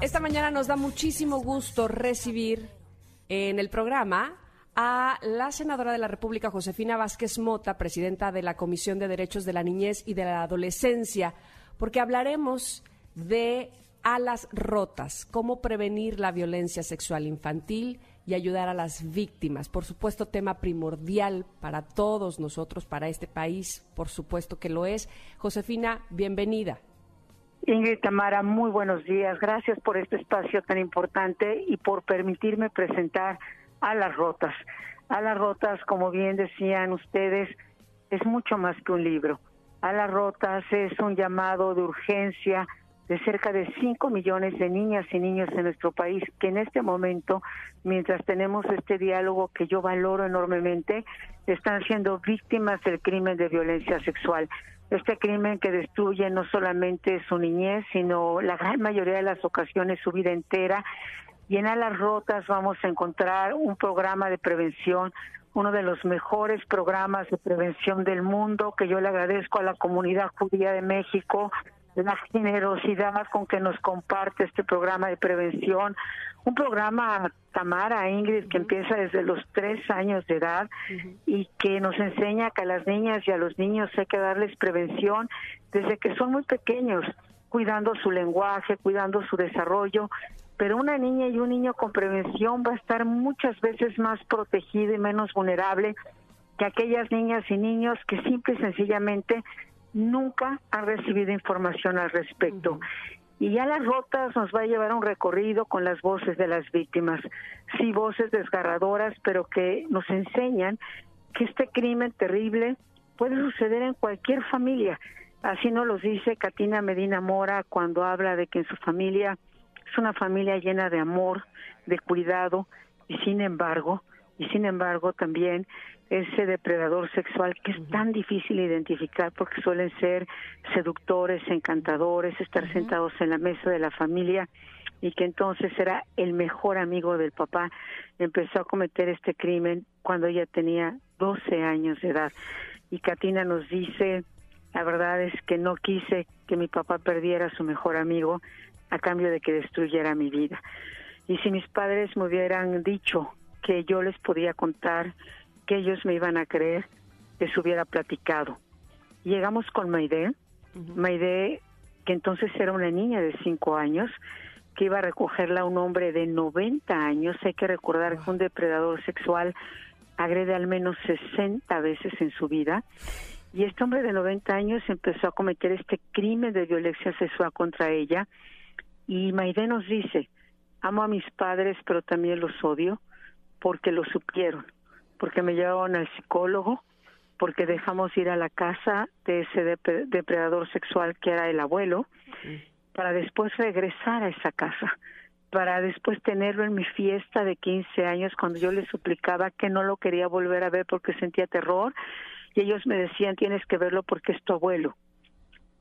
Esta mañana nos da muchísimo gusto recibir en el programa a la senadora de la República, Josefina Vázquez Mota, presidenta de la Comisión de Derechos de la Niñez y de la Adolescencia, porque hablaremos de alas rotas, cómo prevenir la violencia sexual infantil y ayudar a las víctimas. Por supuesto, tema primordial para todos nosotros, para este país, por supuesto que lo es. Josefina, bienvenida. Ingrid Tamara, muy buenos días. Gracias por este espacio tan importante y por permitirme presentar a las rotas. A las rotas, como bien decían ustedes, es mucho más que un libro. A las rotas es un llamado de urgencia de cerca de 5 millones de niñas y niños en nuestro país que en este momento, mientras tenemos este diálogo que yo valoro enormemente, están siendo víctimas del crimen de violencia sexual. Este crimen que destruye no solamente su niñez, sino la gran mayoría de las ocasiones su vida entera. Y en Alas Rotas vamos a encontrar un programa de prevención, uno de los mejores programas de prevención del mundo, que yo le agradezco a la comunidad judía de México, la generosidad con que nos comparte este programa de prevención, un programa Tamara Ingrid que empieza desde los tres años de edad y que nos enseña que a las niñas y a los niños hay que darles prevención desde que son muy pequeños, cuidando su lenguaje, cuidando su desarrollo, pero una niña y un niño con prevención va a estar muchas veces más protegido y menos vulnerable que aquellas niñas y niños que simple y sencillamente nunca han recibido información al respecto. Y ya las rotas nos va a llevar a un recorrido con las voces de las víctimas. Sí, voces desgarradoras, pero que nos enseñan que este crimen terrible puede suceder en cualquier familia. Así nos lo dice Katina Medina Mora cuando habla de que en su familia es una familia llena de amor, de cuidado, y sin embargo, y sin embargo también ese depredador sexual que es tan difícil identificar porque suelen ser seductores, encantadores, estar sentados en la mesa de la familia y que entonces era el mejor amigo del papá, empezó a cometer este crimen cuando ella tenía 12 años de edad. Y Katina nos dice, la verdad es que no quise que mi papá perdiera a su mejor amigo a cambio de que destruyera mi vida. Y si mis padres me hubieran dicho que yo les podía contar que ellos me iban a creer que se hubiera platicado. Llegamos con Maide, Maide, que entonces era una niña de cinco años, que iba a recogerla a un hombre de 90 años. Hay que recordar que un depredador sexual agrede al menos 60 veces en su vida. Y este hombre de 90 años empezó a cometer este crimen de violencia sexual contra ella. Y Maide nos dice, amo a mis padres, pero también los odio porque lo supieron porque me llevaron al psicólogo, porque dejamos ir a la casa de ese depredador sexual que era el abuelo, para después regresar a esa casa, para después tenerlo en mi fiesta de 15 años cuando yo le suplicaba que no lo quería volver a ver porque sentía terror y ellos me decían tienes que verlo porque es tu abuelo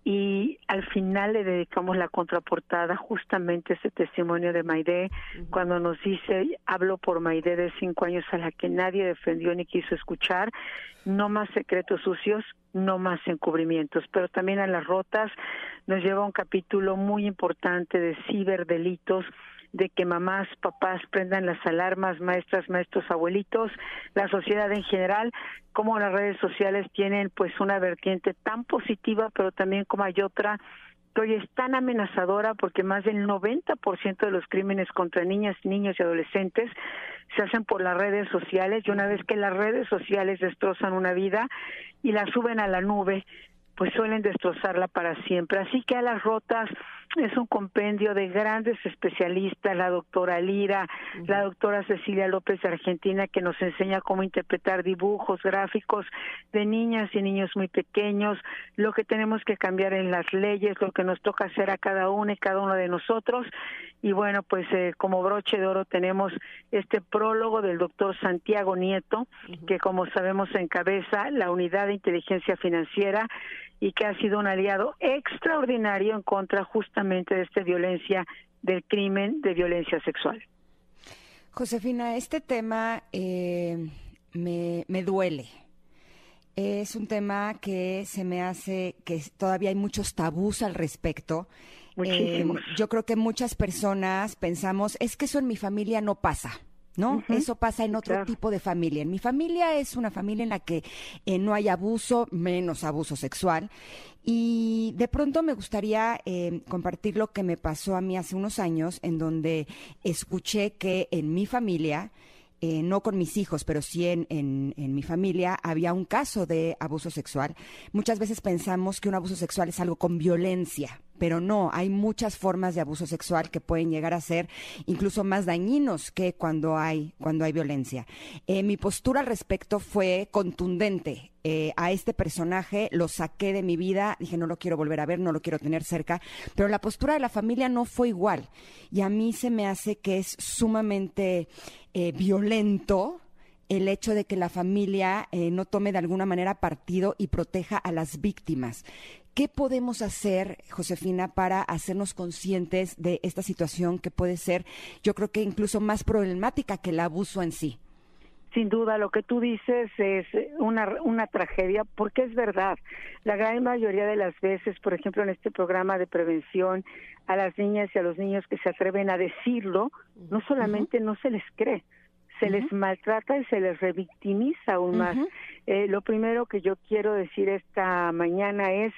y al final le dedicamos la contraportada justamente ese testimonio de Maide. Cuando nos dice hablo por Maide de cinco años a la que nadie defendió ni quiso escuchar no más secretos sucios no más encubrimientos pero también a las rotas nos lleva un capítulo muy importante de ciberdelitos de que mamás, papás prendan las alarmas, maestras, maestros, abuelitos, la sociedad en general, como las redes sociales tienen pues una vertiente tan positiva, pero también como hay otra que es tan amenazadora porque más del 90% de los crímenes contra niñas, niños y adolescentes se hacen por las redes sociales y una vez que las redes sociales destrozan una vida y la suben a la nube, pues suelen destrozarla para siempre. Así que a las rotas es un compendio de grandes especialistas, la doctora Lira, la doctora Cecilia López de Argentina, que nos enseña cómo interpretar dibujos, gráficos de niñas y niños muy pequeños, lo que tenemos que cambiar en las leyes, lo que nos toca hacer a cada uno y cada uno de nosotros. Y bueno, pues eh, como broche de oro tenemos este prólogo del doctor Santiago Nieto, que como sabemos encabeza la unidad de inteligencia financiera y que ha sido un aliado extraordinario en contra justamente de esta violencia, del crimen de violencia sexual. Josefina, este tema eh, me, me duele. Es un tema que se me hace que todavía hay muchos tabús al respecto. Eh, yo creo que muchas personas pensamos, es que eso en mi familia no pasa. ¿No? Eso pasa en otro tipo de familia. En mi familia es una familia en la que eh, no hay abuso, menos abuso sexual. Y de pronto me gustaría eh, compartir lo que me pasó a mí hace unos años, en donde escuché que en mi familia, eh, no con mis hijos, pero sí en, mi familia, había un caso de abuso sexual. Muchas veces pensamos que un abuso sexual es algo con violencia, pero no, hay muchas formas de abuso sexual que pueden llegar a ser incluso más dañinos que cuando hay, cuando hay violencia. Eh, mi postura al respecto fue contundente. Eh, a este personaje lo saqué de mi vida, dije no lo quiero volver a ver, no lo quiero tener cerca, pero la postura de la familia no fue igual. Y a mí se me hace que es sumamente eh, violento el hecho de que la familia no tome de alguna manera partido y proteja a las víctimas. ¿Qué podemos hacer, Josefina, para hacernos conscientes de esta situación que puede ser, yo creo que incluso más problemática que el abuso en sí? Sin duda, lo que tú dices es una, una tragedia, porque es verdad. La gran mayoría de las veces, por ejemplo, en este programa de prevención, a las niñas y a los niños que se atreven a decirlo, no solamente no se les cree, se les maltrata y se les revictimiza aún más. Eh, lo primero que yo quiero decir esta mañana es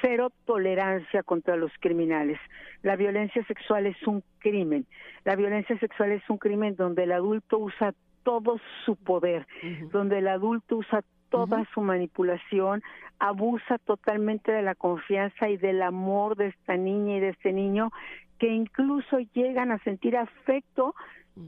cero tolerancia contra los criminales. La violencia sexual es un crimen. La violencia sexual es un crimen donde el adulto usa todo su poder, donde el adulto usa toda su manipulación, abusa totalmente de la confianza y del amor de esta niña y de este niño, que incluso llegan a sentir afecto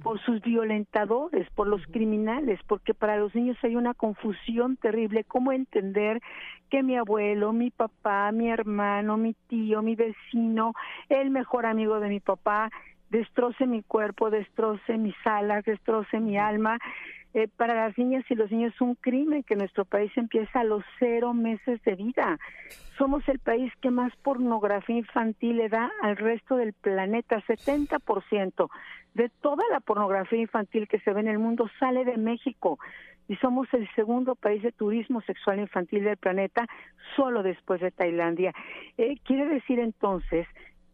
por sus violentadores, por los criminales, porque para los niños hay una confusión terrible, cómo entender que mi abuelo, mi papá, mi hermano, mi tío, mi vecino, el mejor amigo de mi papá, destroce mi cuerpo, destroce mis alas, destroce mi alma. Eh, para las niñas y los niños es un crimen que nuestro país empieza a los cero meses de vida. Somos el país que más pornografía infantil le da al resto del planeta, 70% de toda la pornografía infantil que se ve en el mundo sale de México y somos el segundo país de turismo sexual infantil del planeta, solo después de Tailandia. Eh, quiere decir entonces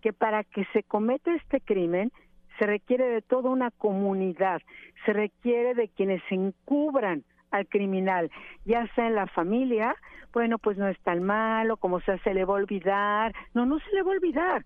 que para que se cometa este crimen se requiere de toda una comunidad, se requiere de quienes encubran al criminal, ya sea en la familia, bueno, pues no es tan malo, como sea, se le va a olvidar. No, no se le va a olvidar.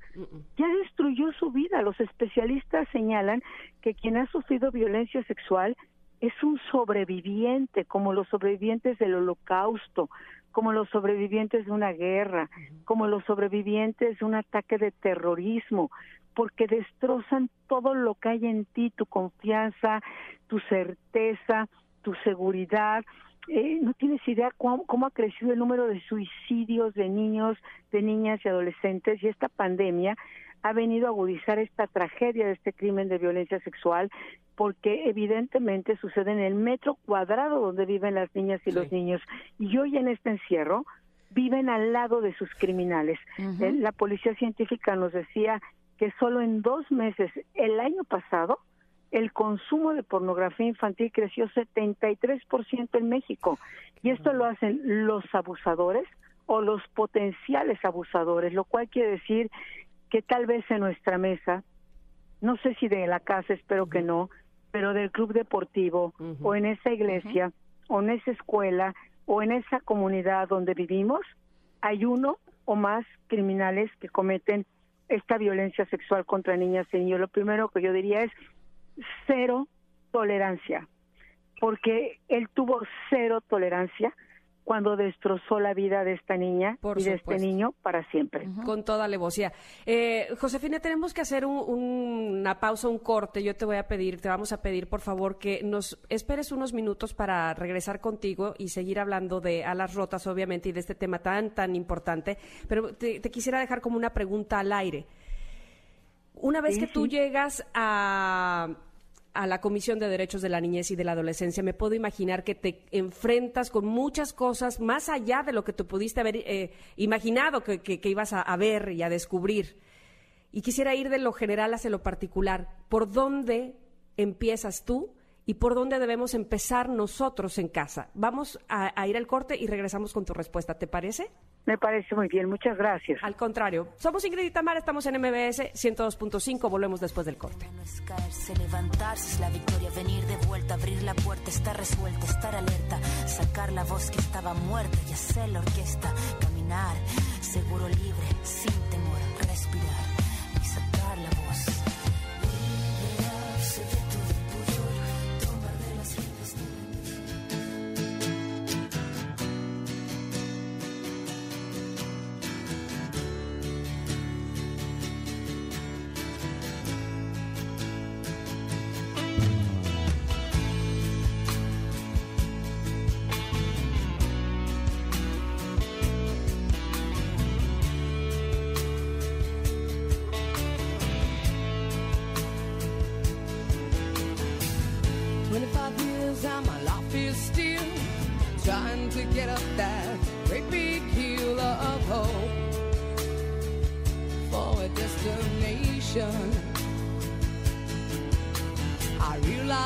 Ya destruyó su vida. Los especialistas señalan que quien ha sufrido violencia sexual es un sobreviviente, como los sobrevivientes del holocausto, como los sobrevivientes de una guerra, como los sobrevivientes de un ataque de terrorismo, porque destrozan todo lo que hay en ti, tu confianza, tu certeza, tu seguridad. Eh, no tienes idea cómo, cómo, ha crecido el número de suicidios de niños, de niñas y adolescentes y esta pandemia ha venido a agudizar esta tragedia de este crimen de violencia sexual porque evidentemente sucede en el metro cuadrado donde viven las niñas y los niños y hoy en este encierro viven al lado de sus criminales. Eh, la policía científica nos decía que solo en dos meses el año pasado el consumo de pornografía infantil creció 73% en México. Y esto lo hacen los abusadores o los potenciales abusadores, lo cual quiere decir que tal vez en nuestra mesa, no sé si de la casa, espero que no, pero del club deportivo o en esa iglesia o en esa escuela o en esa comunidad donde vivimos, hay uno o más criminales que cometen esta violencia sexual contra niñas y niños. Lo primero que yo diría es cero tolerancia, porque él tuvo cero tolerancia cuando destrozó la vida de esta niña y de este niño para siempre. Con toda alevosía. Eh, Josefina, tenemos que hacer una pausa, un corte. Yo te voy a pedir, te vamos a pedir, por favor, que nos esperes unos minutos para regresar contigo y seguir hablando de alas rotas, obviamente, y de este tema tan, tan importante. Pero te, quisiera dejar como una pregunta al aire. Una vez que tú llegas a a la Comisión de Derechos de la Niñez y de la Adolescencia, me puedo imaginar que te enfrentas con muchas cosas más allá de lo que tú pudiste haber eh, imaginado que, que, ibas a, a, ver y a descubrir. Y quisiera ir de lo general hacia lo particular. ¿Por dónde empiezas tú y por dónde debemos empezar nosotros en casa. Vamos a, ir al corte y regresamos con tu respuesta, ¿te parece? Me parece muy bien, muchas gracias. Al contrario, somos Ingrid y Tamara, estamos en MBS 102.5, volvemos después del corte. No es caerse, levantarse, es la victoria, venir de vuelta, abrir la puerta, estar resuelta, estar alerta, sacar la voz que estaba muerta y hacer la orquesta, caminar, seguro libre, sin temor, respirar y sacar la voz.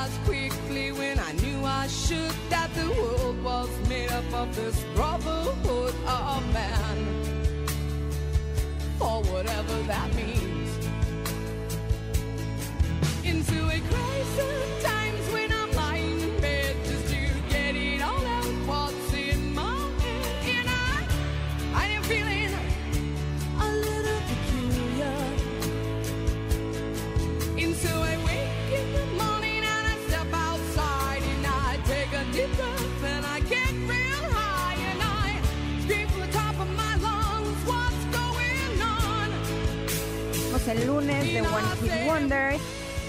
realized quickly when I knew I should that the world was made up of this brotherhood of man, or whatever that means. Into a crisis. El lunes de One Hit Wonder.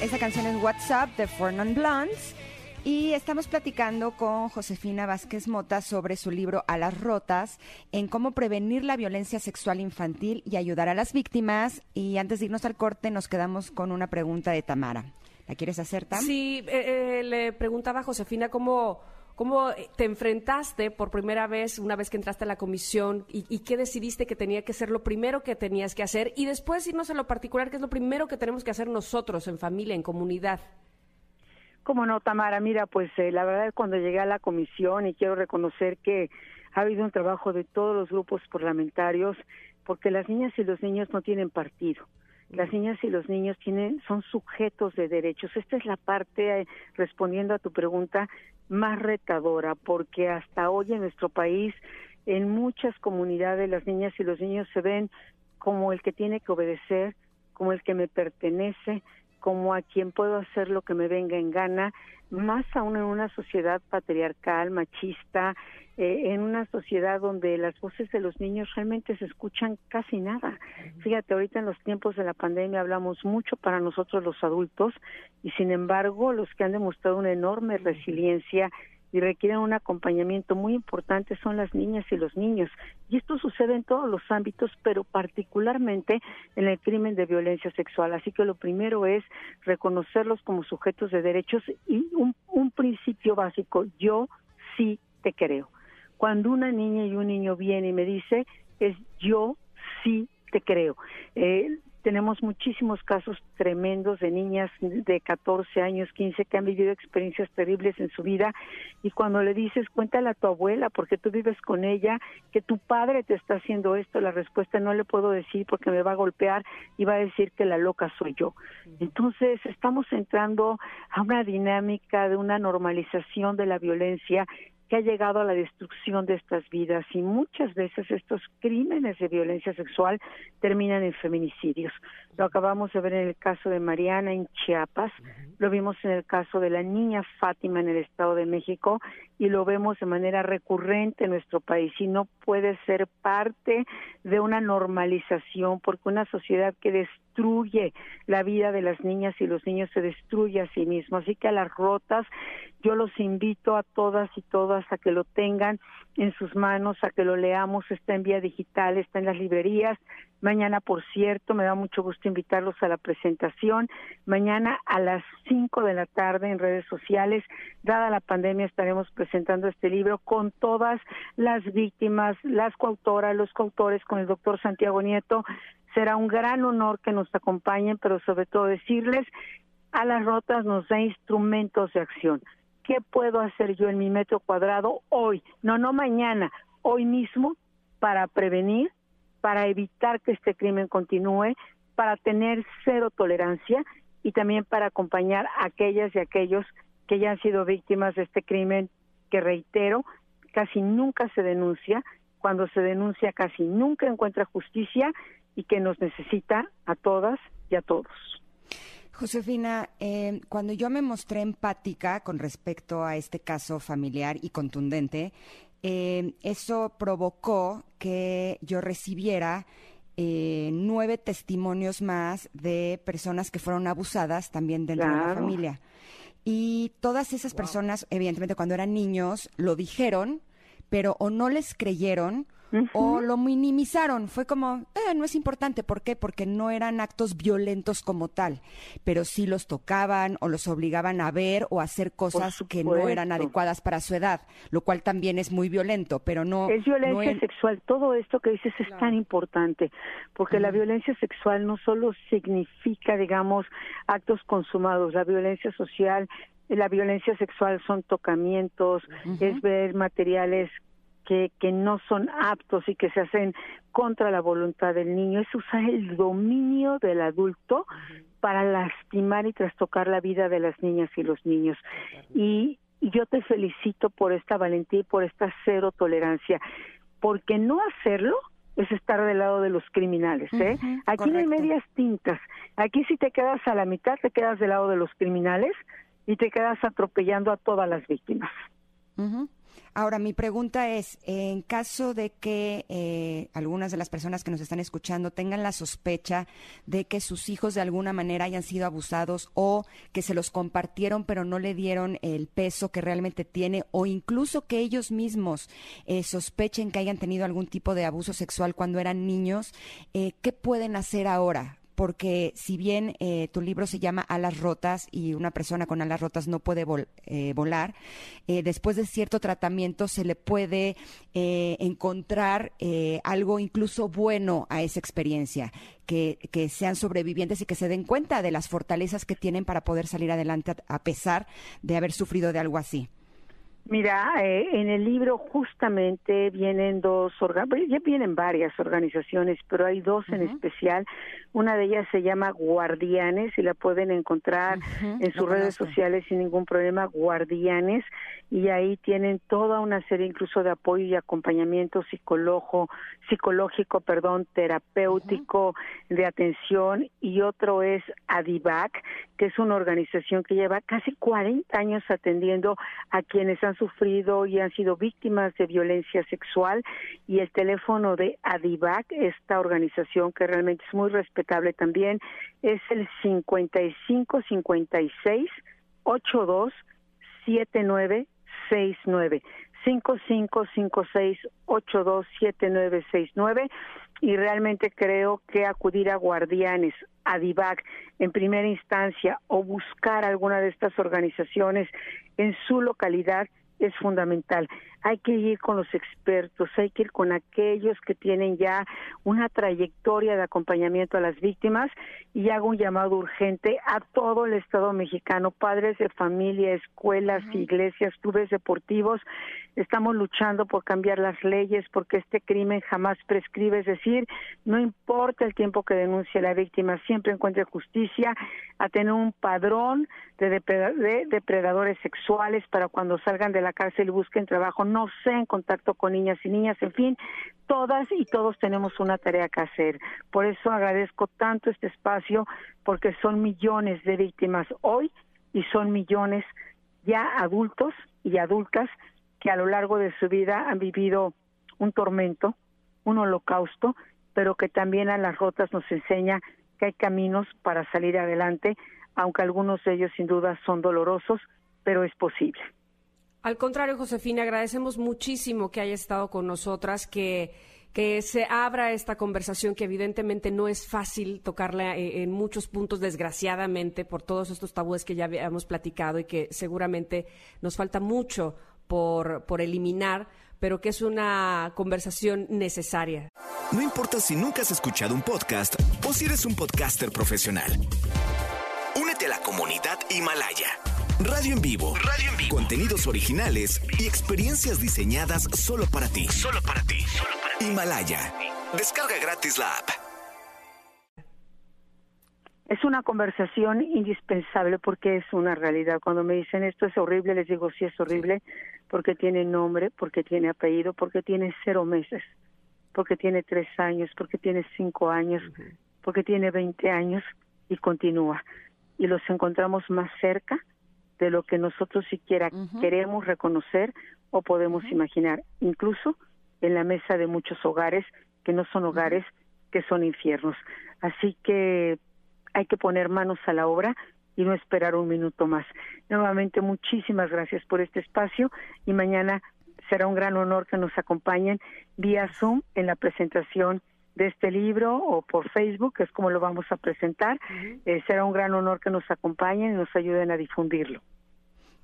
Esta canción es WhatsApp de Four Non Blondes. Y estamos platicando con Josefina Vázquez Mota sobre su libro A las Rotas, en cómo prevenir la violencia sexual infantil y ayudar a las víctimas. Y antes de irnos al corte, nos quedamos con una pregunta de Tamara. ¿La quieres hacer, Tam? Sí, eh, eh, le preguntaba a Josefina cómo ¿Cómo te enfrentaste por primera vez una vez que entraste a la comisión y, qué decidiste que tenía que ser lo primero que tenías que hacer? Y después irnos a lo particular, ¿qué es lo primero que tenemos que hacer nosotros en familia, en comunidad? Cómo no, Tamara. Mira, pues eh, la verdad cuando llegué a la comisión y quiero reconocer que ha habido un trabajo de todos los grupos parlamentarios porque las niñas y los niños no tienen partido. Las niñas y los niños tienen, son sujetos de derechos. Esta es la parte, eh, respondiendo a tu pregunta, más retadora, porque hasta hoy en nuestro país, en muchas comunidades, las niñas y los niños se ven como el que tiene que obedecer, como el que me pertenece, como a quien puedo hacer lo que me venga en gana, más aún en una sociedad patriarcal, machista, eh, en una sociedad donde las voces de los niños realmente se escuchan casi nada. Fíjate, ahorita en los tiempos de la pandemia hablamos mucho para nosotros los adultos y sin embargo los que han demostrado una enorme resiliencia y requieren un acompañamiento muy importante son las niñas y los niños. Y esto sucede en todos los ámbitos, pero particularmente en el crimen de violencia sexual. Así que lo primero es reconocerlos como sujetos de derechos y un, un principio básico, yo sí te creo. Cuando una niña y un niño viene y me dice, es yo sí te creo. Eh, tenemos muchísimos casos tremendos de niñas de 14 años, 15 que han vivido experiencias terribles en su vida y cuando le dices, cuéntale a tu abuela porque tú vives con ella, que tu padre te está haciendo esto, la respuesta no le puedo decir porque me va a golpear y va a decir que la loca soy yo. Entonces estamos entrando a una dinámica de una normalización de la violencia que ha llegado a la destrucción de estas vidas y muchas veces estos crímenes de violencia sexual terminan en feminicidios. Lo acabamos de ver en el caso de Mariana en Chiapas, lo vimos en el caso de la niña Fátima en el Estado de México y lo vemos de manera recurrente en nuestro país y no puede ser parte de una normalización porque una sociedad que destruye la vida de las niñas y los niños se destruye a sí mismo. Así que a las rotas yo los invito a todas y todas a que lo tengan en sus manos, a que lo leamos, está en vía digital, está en las librerías. Mañana, por cierto, me da mucho gusto invitarlos a la presentación. Mañana a las 5 de la tarde en redes sociales, dada la pandemia, estaremos presentando este libro con todas las víctimas, las coautoras, los coautores, con el doctor Santiago Nieto. Será un gran honor que nos acompañen, pero sobre todo decirles, a las rotas nos da instrumentos de acción ¿qué puedo hacer yo en mi metro cuadrado hoy? No, no mañana, hoy mismo para prevenir, para evitar que este crimen continúe, para tener cero tolerancia y también para acompañar a aquellas y aquellos que ya han sido víctimas de este crimen que reitero, casi nunca se denuncia, cuando se denuncia casi nunca encuentra justicia y que nos necesita a todas y a todos. Josefina, eh, cuando yo me mostré empática con respecto a este caso familiar y contundente, eh, eso provocó que yo recibiera eh, nueve testimonios más de personas que fueron abusadas también dentro de la familia. Y todas esas personas, evidentemente, cuando eran niños, lo dijeron, pero o no les creyeron o lo minimizaron. Fue como, eh, no es importante. ¿Por qué? Porque no eran actos violentos como tal, pero sí los tocaban o los obligaban a ver o a hacer cosas que no eran adecuadas para su edad, lo cual también es muy violento, pero no... Es violencia sexual. Todo esto que dices es tan importante, porque la violencia sexual no solo significa, digamos, actos consumados, la violencia social la violencia sexual son tocamientos, es ver materiales que, que no son aptos y que se hacen contra la voluntad del niño, es usar el dominio del adulto para lastimar y trastocar la vida de las niñas y los niños. Y, yo te felicito por esta valentía y por esta cero tolerancia, porque no hacerlo es estar del lado de los criminales. ¿eh? Aquí no hay medias tintas. Aquí si te quedas a la mitad, te quedas del lado de los criminales y te quedas atropellando a todas las víctimas. Ahora, mi pregunta es, en caso de que eh, algunas de las personas que nos están escuchando tengan la sospecha de que sus hijos de alguna manera hayan sido abusados o que se los compartieron pero no le dieron el peso que realmente tiene o incluso que ellos mismos eh, sospechen que hayan tenido algún tipo de abuso sexual cuando eran niños, eh, ¿qué pueden hacer ahora? Porque si bien eh, tu libro se llama Alas Rotas y una persona con alas rotas no puede eh, volar, eh, después de cierto tratamiento se le puede encontrar algo incluso bueno a esa experiencia, que, que, sean sobrevivientes y que se den cuenta de las fortalezas que tienen para poder salir adelante a pesar de haber sufrido de algo así. Mira, eh, en el libro justamente vienen dos, ya vienen varias organizaciones, pero hay dos en especial. Una de ellas se llama Guardianes y la pueden encontrar en sus redes sociales sin ningún problema, Guardianes, y ahí tienen toda una serie incluso de apoyo y acompañamiento psicólogo, psicológico, perdón, terapéutico, de atención, y otro es Adivac, que es una organización que lleva casi 40 años atendiendo a quienes han sufrido y han sido víctimas de violencia sexual. Y el teléfono de Adivac, esta organización que realmente es muy también, es el 55 56 82 79 69 5556 827969 y realmente creo que acudir a guardianes, a DIVAC en primera instancia o buscar alguna de estas organizaciones en su localidad es fundamental. Hay que ir con los expertos, hay que ir con aquellos que tienen ya una trayectoria de acompañamiento a las víctimas y hago un llamado urgente a todo el Estado mexicano, padres de familia, escuelas, iglesias, clubes deportivos. Estamos luchando por cambiar las leyes porque este crimen jamás prescribe, es decir, no importa el tiempo que denuncie la víctima, siempre encuentre justicia, a tener un padrón de, depredadores sexuales para cuando salgan de la cárcel y busquen trabajo, no sea en contacto con niñas y niñas, en fin, todas y todos tenemos una tarea que hacer. Por eso agradezco tanto este espacio, porque son millones de víctimas hoy y son millones ya adultos y adultas que a lo largo de su vida han vivido un tormento, un holocausto, pero que también a las rotas nos enseña que hay caminos para salir adelante, aunque algunos de ellos sin duda son dolorosos, pero es posible. Al contrario, Josefina, agradecemos muchísimo que haya estado con nosotras, que, que se abra esta conversación que evidentemente no es fácil tocarla eh, en muchos puntos, desgraciadamente, por todos estos tabúes que ya habíamos platicado y que seguramente nos falta mucho por, por eliminar, pero que es una conversación necesaria. No importa si nunca has escuchado un podcast o si eres un podcaster profesional. Únete a la comunidad Himalaya. Radio en vivo. Radio en vivo. Contenidos originales y experiencias diseñadas solo para ti. Solo para ti. Solo para ti. Himalaya. Descarga gratis la app. Es una conversación indispensable porque es una realidad. Cuando me dicen esto es horrible, les digo sí es horrible porque tiene nombre, porque tiene apellido, porque tiene cero meses, porque tiene tres años, porque tiene cinco años, porque tiene veinte años y continúa. Y los encontramos más cerca de lo que nosotros siquiera queremos reconocer o podemos imaginar, incluso en la mesa de muchos hogares que no son hogares, que son infiernos. Así que hay que poner manos a la obra y no esperar un minuto más. Nuevamente, muchísimas gracias por este espacio y mañana será un gran honor que nos acompañen vía Zoom en la presentación de este libro o por Facebook, que es como lo vamos a presentar. Eh, será un gran honor que nos acompañen y nos ayuden a difundirlo.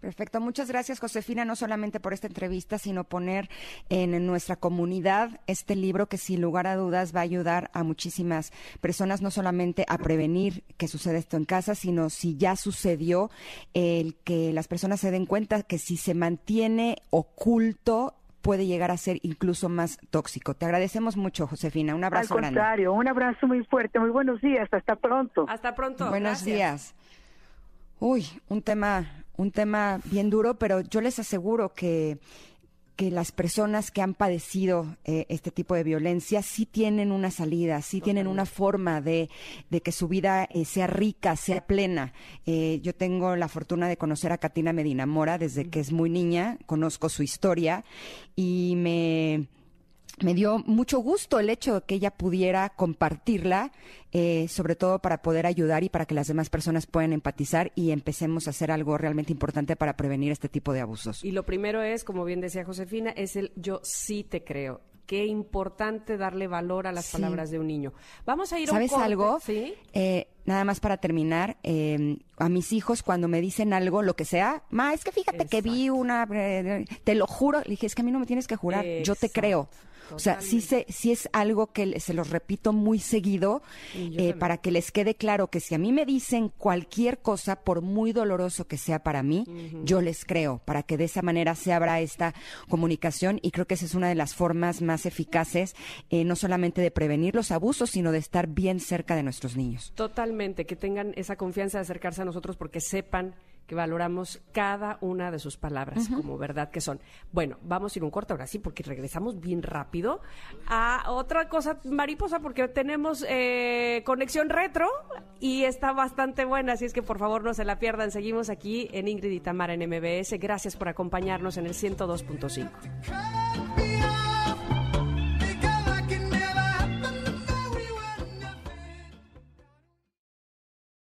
Perfecto, muchas gracias Josefina, no solamente por esta entrevista, sino poner en nuestra comunidad este libro que sin lugar a dudas va a ayudar a muchísimas personas, no solamente a prevenir que suceda esto en casa, sino si ya sucedió, el que las personas se den cuenta que si se mantiene oculto puede llegar a ser incluso más tóxico. Te agradecemos mucho, Josefina. Un abrazo Al contrario, un abrazo muy fuerte. Muy buenos días. Hasta pronto. Hasta pronto. Buenos días. Uy, un tema un tema bien duro, pero yo les aseguro que que las personas que han padecido eh, este tipo de violencia sí tienen una salida, sí tienen una forma de, de que su vida eh, sea rica, sea plena. Eh, yo tengo la fortuna de conocer a Katina Medina Mora desde que es muy niña, conozco su historia y me me dio mucho gusto el hecho de que ella pudiera compartirla, eh, sobre todo para poder ayudar y para que las demás personas puedan empatizar y empecemos a hacer algo realmente importante para prevenir este tipo de abusos. Y lo primero es, como bien decía Josefina, es el yo sí te creo. Qué importante darle valor a las palabras de un niño. Vamos a ir a ¿Sabes algo? ¿Sí? Eh, nada más para terminar, eh, a mis hijos cuando me dicen algo, lo que sea, ma, es que fíjate que vi una, te lo juro, le dije, es que a mí no me tienes que jurar, yo te creo. O sea, sí, se, sí es algo que se los repito muy seguido eh, para que les quede claro que si a mí me dicen cualquier cosa, por muy doloroso que sea para mí, yo les creo, para que de esa manera se abra esta comunicación y creo que esa es una de las formas más eficaces, eh, no solamente de prevenir los abusos, sino de estar bien cerca de nuestros niños. Totalmente, que tengan esa confianza de acercarse a nosotros porque sepan que valoramos cada una de sus palabras como verdad que son. Bueno, vamos a ir un corte ahora sí, porque regresamos bien rápido a otra cosa mariposa, porque tenemos eh, conexión retro y está bastante buena, así es que por favor no se la pierdan. Seguimos aquí en Ingrid y Tamara en MBS. Gracias por acompañarnos en el 102.5.